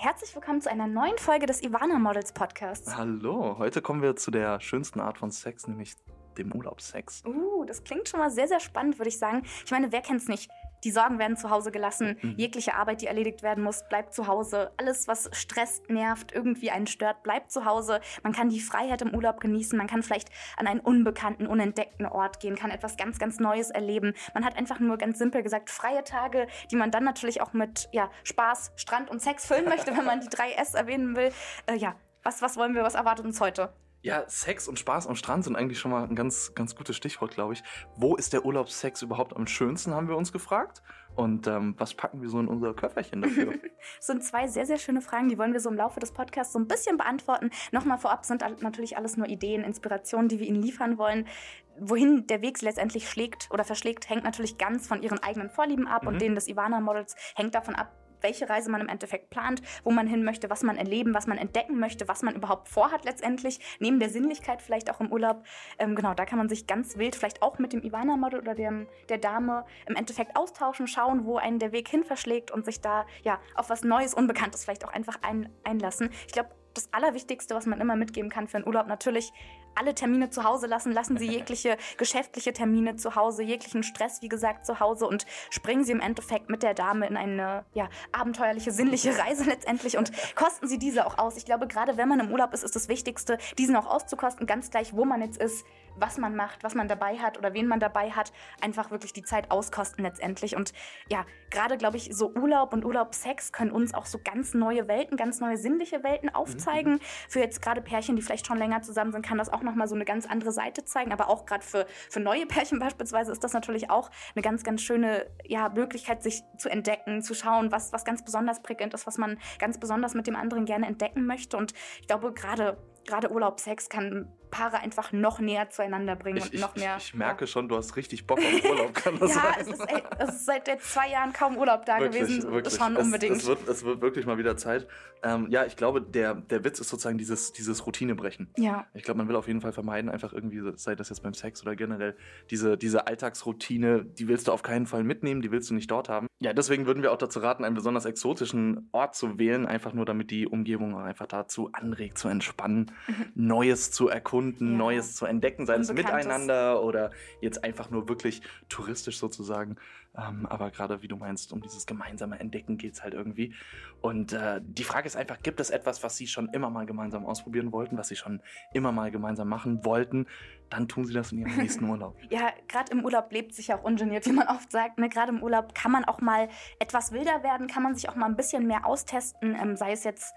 Herzlich willkommen zu einer neuen Folge des Ivana Models Podcasts. Hallo, heute kommen wir zu der schönsten Art von Sex, nämlich dem Urlaubssex. Uh, das klingt schon mal sehr, sehr spannend, würde ich sagen. Ich meine, wer kennt's nicht? Die Sorgen werden zu Hause gelassen. Mhm. Jegliche Arbeit, die erledigt werden muss, bleibt zu Hause. Alles, was stresst, nervt, irgendwie einen stört, bleibt zu Hause. Man kann die Freiheit im Urlaub genießen. Man kann vielleicht an einen unbekannten, unentdeckten Ort gehen, kann etwas ganz, ganz Neues erleben. Man hat einfach nur ganz simpel gesagt freie Tage, die man dann natürlich auch mit ja, Spaß, Strand und Sex füllen möchte, wenn man die drei S erwähnen will. Äh, ja, was, was wollen wir, was erwartet uns heute? Ja, Sex und Spaß am Strand sind eigentlich schon mal ein ganz, ganz gutes Stichwort, glaube ich. Wo ist der Urlaubssex überhaupt am schönsten, haben wir uns gefragt. Und ähm, was packen wir so in unser Köfferchen dafür? das sind zwei sehr, sehr schöne Fragen, die wollen wir so im Laufe des Podcasts so ein bisschen beantworten. Nochmal vorab sind natürlich alles nur Ideen, Inspirationen, die wir Ihnen liefern wollen. Wohin der Weg letztendlich schlägt oder verschlägt, hängt natürlich ganz von Ihren eigenen Vorlieben ab mhm. und denen des Ivana-Models hängt davon ab, welche Reise man im Endeffekt plant, wo man hin möchte, was man erleben, was man entdecken möchte, was man überhaupt vorhat letztendlich, neben der Sinnlichkeit vielleicht auch im Urlaub. Ähm, genau, da kann man sich ganz wild vielleicht auch mit dem Ivana-Model oder dem, der Dame im Endeffekt austauschen, schauen, wo einen der Weg hin verschlägt und sich da ja auf was Neues, Unbekanntes vielleicht auch einfach ein, einlassen. Ich glaube, das Allerwichtigste, was man immer mitgeben kann für einen Urlaub, natürlich alle Termine zu Hause lassen. Lassen Sie jegliche geschäftliche Termine zu Hause, jeglichen Stress, wie gesagt, zu Hause und springen Sie im Endeffekt mit der Dame in eine ja, abenteuerliche, sinnliche Reise letztendlich und kosten Sie diese auch aus. Ich glaube, gerade wenn man im Urlaub ist, ist das Wichtigste, diesen auch auszukosten, ganz gleich, wo man jetzt ist, was man macht, was man dabei hat oder wen man dabei hat, einfach wirklich die Zeit auskosten letztendlich. Und ja, gerade glaube ich, so Urlaub und Urlaubsex können uns auch so ganz neue Welten, ganz neue sinnliche Welten aufzeigen. Mhm. Für jetzt gerade Pärchen, die vielleicht schon länger zusammen sind, kann das auch nochmal so eine ganz andere Seite zeigen. Aber auch gerade für, für neue Pärchen beispielsweise ist das natürlich auch eine ganz, ganz schöne ja, Möglichkeit, sich zu entdecken, zu schauen, was, was ganz besonders prickelnd ist, was man ganz besonders mit dem anderen gerne entdecken möchte. Und ich glaube, gerade gerade Urlaub, Sex kann Paare einfach noch näher zueinander bringen ich, und noch mehr. Ich, ich merke ja. schon, du hast richtig Bock auf Urlaub, kann das ja, sein? Es ist, ey, es ist seit zwei Jahren kaum Urlaub da wirklich, gewesen. Wirklich. Schon unbedingt. Es, es, wird, es wird wirklich mal wieder Zeit. Ähm, ja, ich glaube, der, der Witz ist sozusagen dieses, dieses Routinebrechen. Ja. Ich glaube, man will auf jeden Fall vermeiden, einfach irgendwie, sei das jetzt beim Sex oder generell, diese, diese Alltagsroutine, die willst du auf keinen Fall mitnehmen, die willst du nicht dort haben. Ja, deswegen würden wir auch dazu raten, einen besonders exotischen Ort zu wählen, einfach nur damit die Umgebung einfach dazu anregt, zu entspannen, mhm. Neues zu erkunden, ja. Neues zu entdecken, sei es miteinander oder jetzt einfach nur wirklich touristisch sozusagen. Ähm, aber gerade wie du meinst, um dieses gemeinsame Entdecken geht es halt irgendwie. Und äh, die Frage ist einfach, gibt es etwas, was Sie schon immer mal gemeinsam ausprobieren wollten, was Sie schon immer mal gemeinsam machen wollten? Dann tun Sie das in Ihrem nächsten Urlaub. ja, gerade im Urlaub lebt sich auch ungeniert, wie man oft sagt. Ne? Gerade im Urlaub kann man auch mal etwas wilder werden, kann man sich auch mal ein bisschen mehr austesten, ähm, sei es jetzt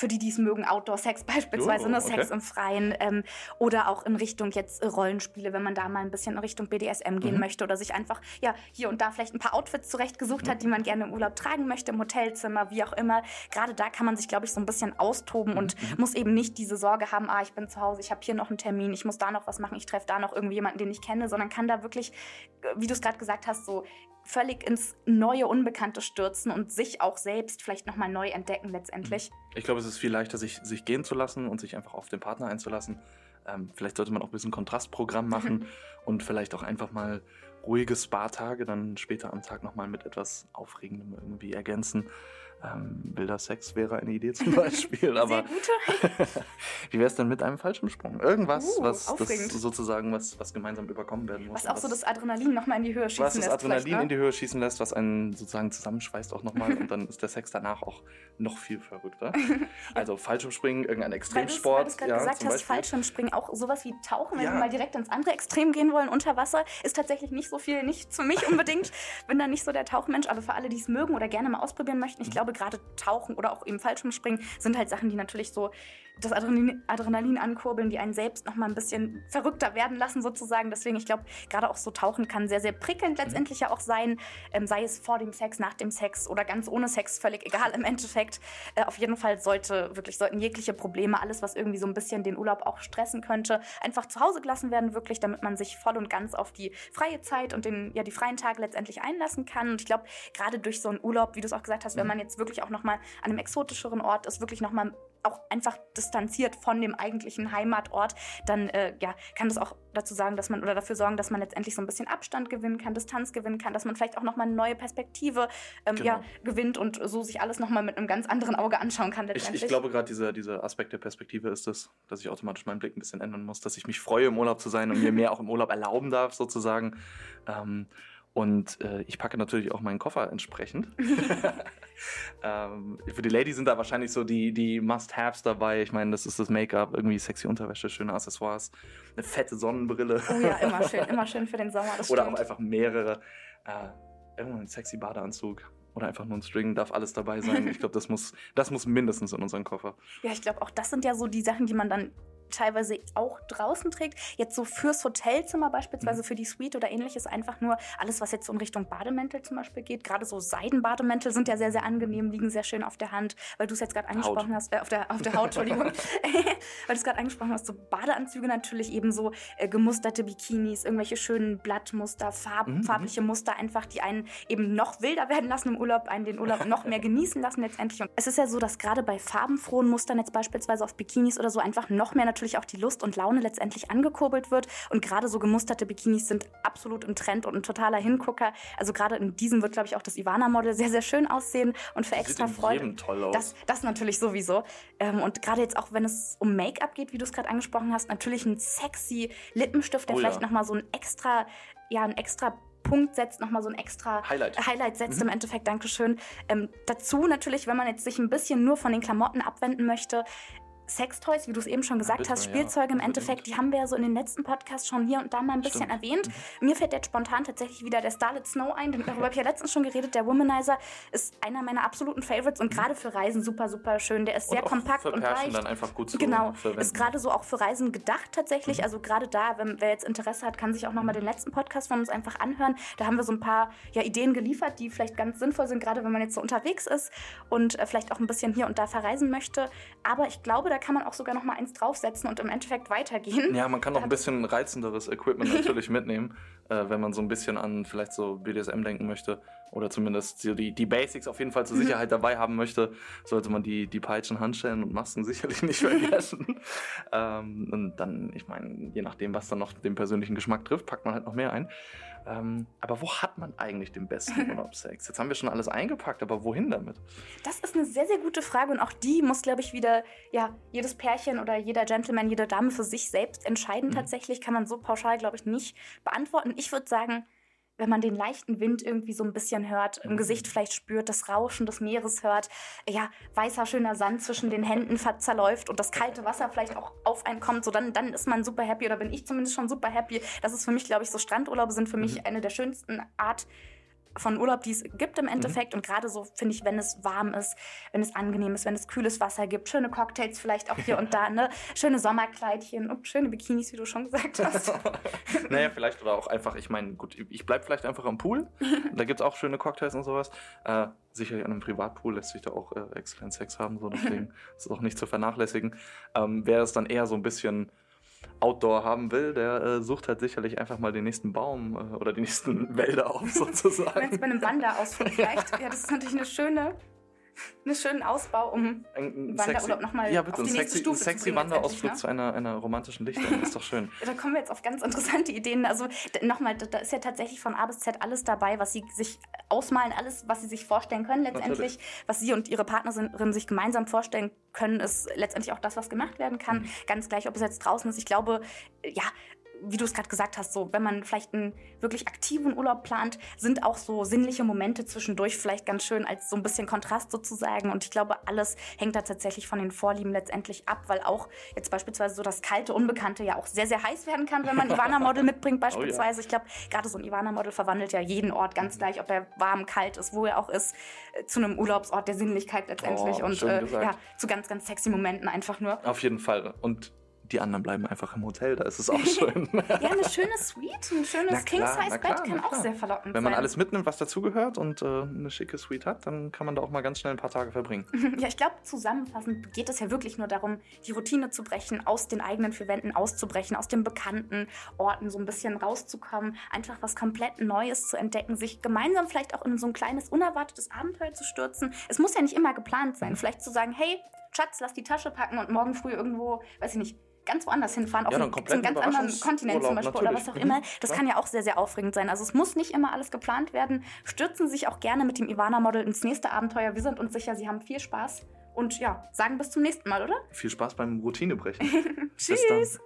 für die, die es mögen, Outdoor-Sex beispielsweise, oh, ne, okay. Sex im Freien ähm, oder auch in Richtung jetzt Rollenspiele, wenn man da mal ein bisschen in Richtung BDSM gehen mhm. möchte oder sich einfach ja hier und da vielleicht ein paar Outfits zurechtgesucht mhm. hat, die man gerne im Urlaub tragen möchte, im Hotelzimmer, wie auch immer. Gerade da kann man sich, glaube ich, so ein bisschen austoben mhm. und mhm. muss eben nicht diese Sorge haben, ah, ich bin zu Hause, ich habe hier noch einen Termin, ich muss da noch was machen, ich treffe da noch irgendjemanden, den ich kenne, sondern kann da wirklich, wie du es gerade gesagt hast, so völlig ins neue Unbekannte stürzen und sich auch selbst vielleicht nochmal neu entdecken letztendlich. Mhm. Ich glaube, es ist viel leichter, sich, sich gehen zu lassen und sich einfach auf den Partner einzulassen. Ähm, vielleicht sollte man auch ein bisschen Kontrastprogramm machen und vielleicht auch einfach mal ruhige Spa-Tage dann später am Tag nochmal mit etwas Aufregendem irgendwie ergänzen. Ähm, wilder Sex wäre eine Idee zum Beispiel, aber wie wäre es denn mit einem Fallschirmsprung? Irgendwas, uh, was sozusagen was, was gemeinsam überkommen werden muss. Was auch so das Adrenalin nochmal in die Höhe schießen lässt. Was das Adrenalin ne? in die Höhe schießen lässt, was einen sozusagen zusammenschweißt auch nochmal und dann ist der Sex danach auch noch viel verrückter. Also Fallschirmspringen, irgendein Extremsport. Weil du gerade ja, gesagt hast, Fallschirmspringen, auch sowas wie Tauchen, wenn ja. wir mal direkt ins andere Extrem gehen wollen, unter Wasser, ist tatsächlich nicht so viel, nicht für mich unbedingt. Bin da nicht so der Tauchmensch, aber für alle, die es mögen oder gerne mal ausprobieren möchten, ich mhm. glaube, glaube, gerade Tauchen oder auch eben Fallschirmspringen sind halt Sachen, die natürlich so das Adrenalin, Adrenalin ankurbeln, die einen selbst noch mal ein bisschen verrückter werden lassen sozusagen. Deswegen, ich glaube, gerade auch so Tauchen kann sehr, sehr prickelnd mhm. letztendlich ja auch sein. Ähm, sei es vor dem Sex, nach dem Sex oder ganz ohne Sex, völlig egal im Endeffekt. Äh, auf jeden Fall sollte wirklich sollten jegliche Probleme, alles, was irgendwie so ein bisschen den Urlaub auch stressen könnte, einfach zu Hause gelassen werden, wirklich, damit man sich voll und ganz auf die freie Zeit und den, ja, die freien Tage letztendlich einlassen kann. Und ich glaube, gerade durch so einen Urlaub, wie du es auch gesagt hast, wenn mhm. man jetzt wirklich auch nochmal an einem exotischeren Ort ist, wirklich nochmal auch einfach distanziert von dem eigentlichen Heimatort, dann äh, ja, kann das auch dazu sagen, dass man oder dafür sorgen, dass man letztendlich so ein bisschen Abstand gewinnen kann, Distanz gewinnen kann, dass man vielleicht auch nochmal eine neue Perspektive ähm, genau. ja, gewinnt und so sich alles nochmal mit einem ganz anderen Auge anschauen kann. Ich, ich, glaube gerade dieser, dieser Aspekt der Perspektive ist es, dass ich automatisch meinen Blick ein bisschen ändern muss, dass ich mich freue, im Urlaub zu sein und mir mehr auch im Urlaub erlauben darf, sozusagen. Ähm, und äh, ich packe natürlich auch meinen Koffer entsprechend. ähm, für die Ladies sind da wahrscheinlich so die, die Must-Haves dabei. Ich meine, das ist das Make-up, irgendwie sexy Unterwäsche, schöne Accessoires, eine fette Sonnenbrille. Oh ja, immer schön, immer schön für den Sommer. Oder auch einfach mehrere. Äh, irgendwann ein sexy Badeanzug oder einfach nur ein String, darf alles dabei sein. Ich glaube, das muss, das muss mindestens in unseren Koffer. Ja, ich glaube, auch das sind ja so die Sachen, die man dann teilweise auch draußen trägt. Jetzt so fürs Hotelzimmer beispielsweise, mhm. für die Suite oder ähnliches, einfach nur alles, was jetzt so in Richtung Bademäntel zum Beispiel geht. Gerade so Seidenbademäntel sind ja sehr, sehr angenehm, liegen sehr schön auf der Hand, weil du es jetzt gerade angesprochen Haut. hast, äh, auf, der, auf der Haut, Entschuldigung, weil du es gerade angesprochen hast, so Badeanzüge natürlich eben so äh, gemusterte Bikinis, irgendwelche schönen Blattmuster, Farb, mhm. farbliche Muster einfach, die einen eben noch wilder werden lassen im Urlaub, einen den Urlaub noch mehr genießen lassen letztendlich. Und es ist ja so, dass gerade bei farbenfrohen Mustern jetzt beispielsweise auf Bikinis oder so einfach noch mehr natürlich natürlich auch die Lust und Laune letztendlich angekurbelt wird. Und gerade so gemusterte Bikinis sind absolut im Trend und ein totaler Hingucker. Also gerade in diesem wird, glaube ich, auch das Ivana-Model sehr, sehr schön aussehen und für extra Sieht Freude. Toll aus. Das, das natürlich sowieso. Ähm, und gerade jetzt auch, wenn es um Make-up geht, wie du es gerade angesprochen hast, natürlich ein sexy Lippenstift, der oh, vielleicht ja. nochmal so ein extra, ja, ein extra Punkt setzt, nochmal so ein extra Highlight, Highlight setzt mhm. im Endeffekt. Dankeschön. Ähm, dazu natürlich, wenn man jetzt sich ein bisschen nur von den Klamotten abwenden möchte, Sextoys, wie du es eben schon gesagt ja, hast, Spielzeuge ja, im Endeffekt, die haben wir ja so in den letzten Podcasts schon hier und da mal ein bisschen Stimmt. erwähnt. Mhm. Mir fällt jetzt spontan tatsächlich wieder der Starlet Snow ein, darüber habe ich ja letztens schon geredet. Der Womanizer ist einer meiner absoluten Favorites und mhm. gerade für Reisen super, super schön. Der ist sehr kompakt und leicht. dann einfach gut zu Genau, verwenden. ist gerade so auch für Reisen gedacht tatsächlich. Mhm. Also gerade da, wenn wer jetzt Interesse hat, kann sich auch nochmal den letzten Podcast von uns einfach anhören. Da haben wir so ein paar ja, Ideen geliefert, die vielleicht ganz sinnvoll sind, gerade wenn man jetzt so unterwegs ist und äh, vielleicht auch ein bisschen hier und da verreisen möchte. Aber ich glaube, da kann man auch sogar noch mal eins draufsetzen und im Endeffekt weitergehen. Ja, man kann noch ein bisschen reizenderes Equipment natürlich mitnehmen, äh, wenn man so ein bisschen an vielleicht so BDSM denken möchte oder zumindest die, die Basics auf jeden Fall zur mhm. Sicherheit dabei haben möchte, sollte man die, die Peitschen, Handschellen und Masken sicherlich nicht vergessen. ähm, und dann, ich meine, je nachdem, was dann noch den persönlichen Geschmack trifft, packt man halt noch mehr ein. Ähm, aber wo hat man eigentlich den besten Urlaubssex? Jetzt haben wir schon alles eingepackt, aber wohin damit? Das ist eine sehr, sehr gute Frage und auch die muss, glaube ich, wieder ja, jedes Pärchen oder jeder Gentleman, jede Dame für sich selbst entscheiden. Mhm. Tatsächlich kann man so pauschal, glaube ich, nicht beantworten. Ich würde sagen, wenn man den leichten Wind irgendwie so ein bisschen hört, im mhm. Gesicht vielleicht spürt, das Rauschen des Meeres hört, ja, weißer, schöner Sand zwischen den Händen zerläuft und das kalte Wasser vielleicht auch auf einen kommt, so dann, dann ist man super happy oder bin ich zumindest schon super happy. Das ist für mich, glaube ich, so Strandurlaube sind für mich mhm. eine der schönsten Art von Urlaub, die es gibt im mhm. Endeffekt. Mhm. Und gerade so finde ich, wenn es warm ist, wenn es angenehm ist, wenn es kühles Wasser gibt, schöne Cocktails vielleicht auch hier und da, ne? Schöne Sommerkleidchen und schöne Bikinis, wie du schon gesagt hast. naja, vielleicht oder auch einfach, ich meine, gut, ich bleibe vielleicht einfach am Pool. da gibt es auch schöne Cocktails und sowas. Äh, sicherlich an einem Privatpool lässt sich da auch äh, exzellent Sex haben, so deswegen ist es auch nicht zu vernachlässigen. Ähm, Wäre es dann eher so ein bisschen Outdoor haben will, der äh, sucht halt sicherlich einfach mal den nächsten Baum äh, oder die nächsten Wälder auf, sozusagen. Wenn es bei einem Wanderausflug vielleicht. ja, das ist natürlich eine schöne einen schönen Ausbau, um ein, Wanderurlaub nochmal ja, bitte, auf die nächste sexy, Stufe sexy zu bringen. Wanderausflug ne? zu einer, einer romantischen Lichtung, ist doch schön. da kommen wir jetzt auf ganz interessante Ideen. Also nochmal, da ist ja tatsächlich von A bis Z alles dabei, was sie sich ausmalen, alles, was sie sich vorstellen können letztendlich. Natürlich. Was sie und ihre Partnerin sich gemeinsam vorstellen können, ist letztendlich auch das, was gemacht werden kann. Mhm. Ganz gleich, ob es jetzt draußen ist. Ich glaube, ja, wie du es gerade gesagt hast, so wenn man vielleicht einen wirklich aktiven Urlaub plant, sind auch so sinnliche Momente zwischendurch vielleicht ganz schön als so ein bisschen Kontrast sozusagen. Und ich glaube, alles hängt da tatsächlich von den Vorlieben letztendlich ab, weil auch jetzt beispielsweise so das kalte Unbekannte ja auch sehr, sehr heiß werden kann, wenn man Ivana-Model mitbringt beispielsweise. Oh ja. Ich glaube, gerade so ein Ivana-Model verwandelt ja jeden Ort ganz gleich, ob er warm, kalt ist, wo er auch ist, äh, zu einem Urlaubsort der Sinnlichkeit letztendlich oh, und äh, ja, zu ganz, ganz sexy Momenten einfach nur. Auf jeden Fall. Und die anderen bleiben einfach im Hotel, da ist es auch schön. ja, eine schöne Suite, ein schönes King-Size-Bett kann auch sehr verlockend sein. Wenn man sein. alles mitnimmt, was dazugehört und äh, eine schicke Suite hat, dann kann man da auch mal ganz schnell ein paar Tage verbringen. ja, ich glaube, zusammenfassend geht es ja wirklich nur darum, die Routine zu brechen, aus den eigenen vier Wänden auszubrechen, aus den bekannten Orten so ein bisschen rauszukommen, einfach was komplett Neues zu entdecken, sich gemeinsam vielleicht auch in so ein kleines, unerwartetes Abenteuer zu stürzen. Es muss ja nicht immer geplant sein. Vielleicht zu sagen, hey, Schatz, lass die Tasche packen und morgen früh irgendwo, weiß ich nicht, ganz woanders hinfahren, auf Ja, einen, einem ganz anderen Kontinent zum Beispiel oder was natürlich. auch immer. Mhm, Das klar. kann ja auch sehr, sehr aufregend sein. Also es muss nicht immer alles geplant werden. Stürzen Sie sich auch gerne mit dem Ivana-Model ins nächste Abenteuer. Wir sind uns sicher, Sie haben viel Spaß. Und ja, sagen bis zum nächsten Mal, oder? Viel Spaß beim Routinebrechen. Tschüss!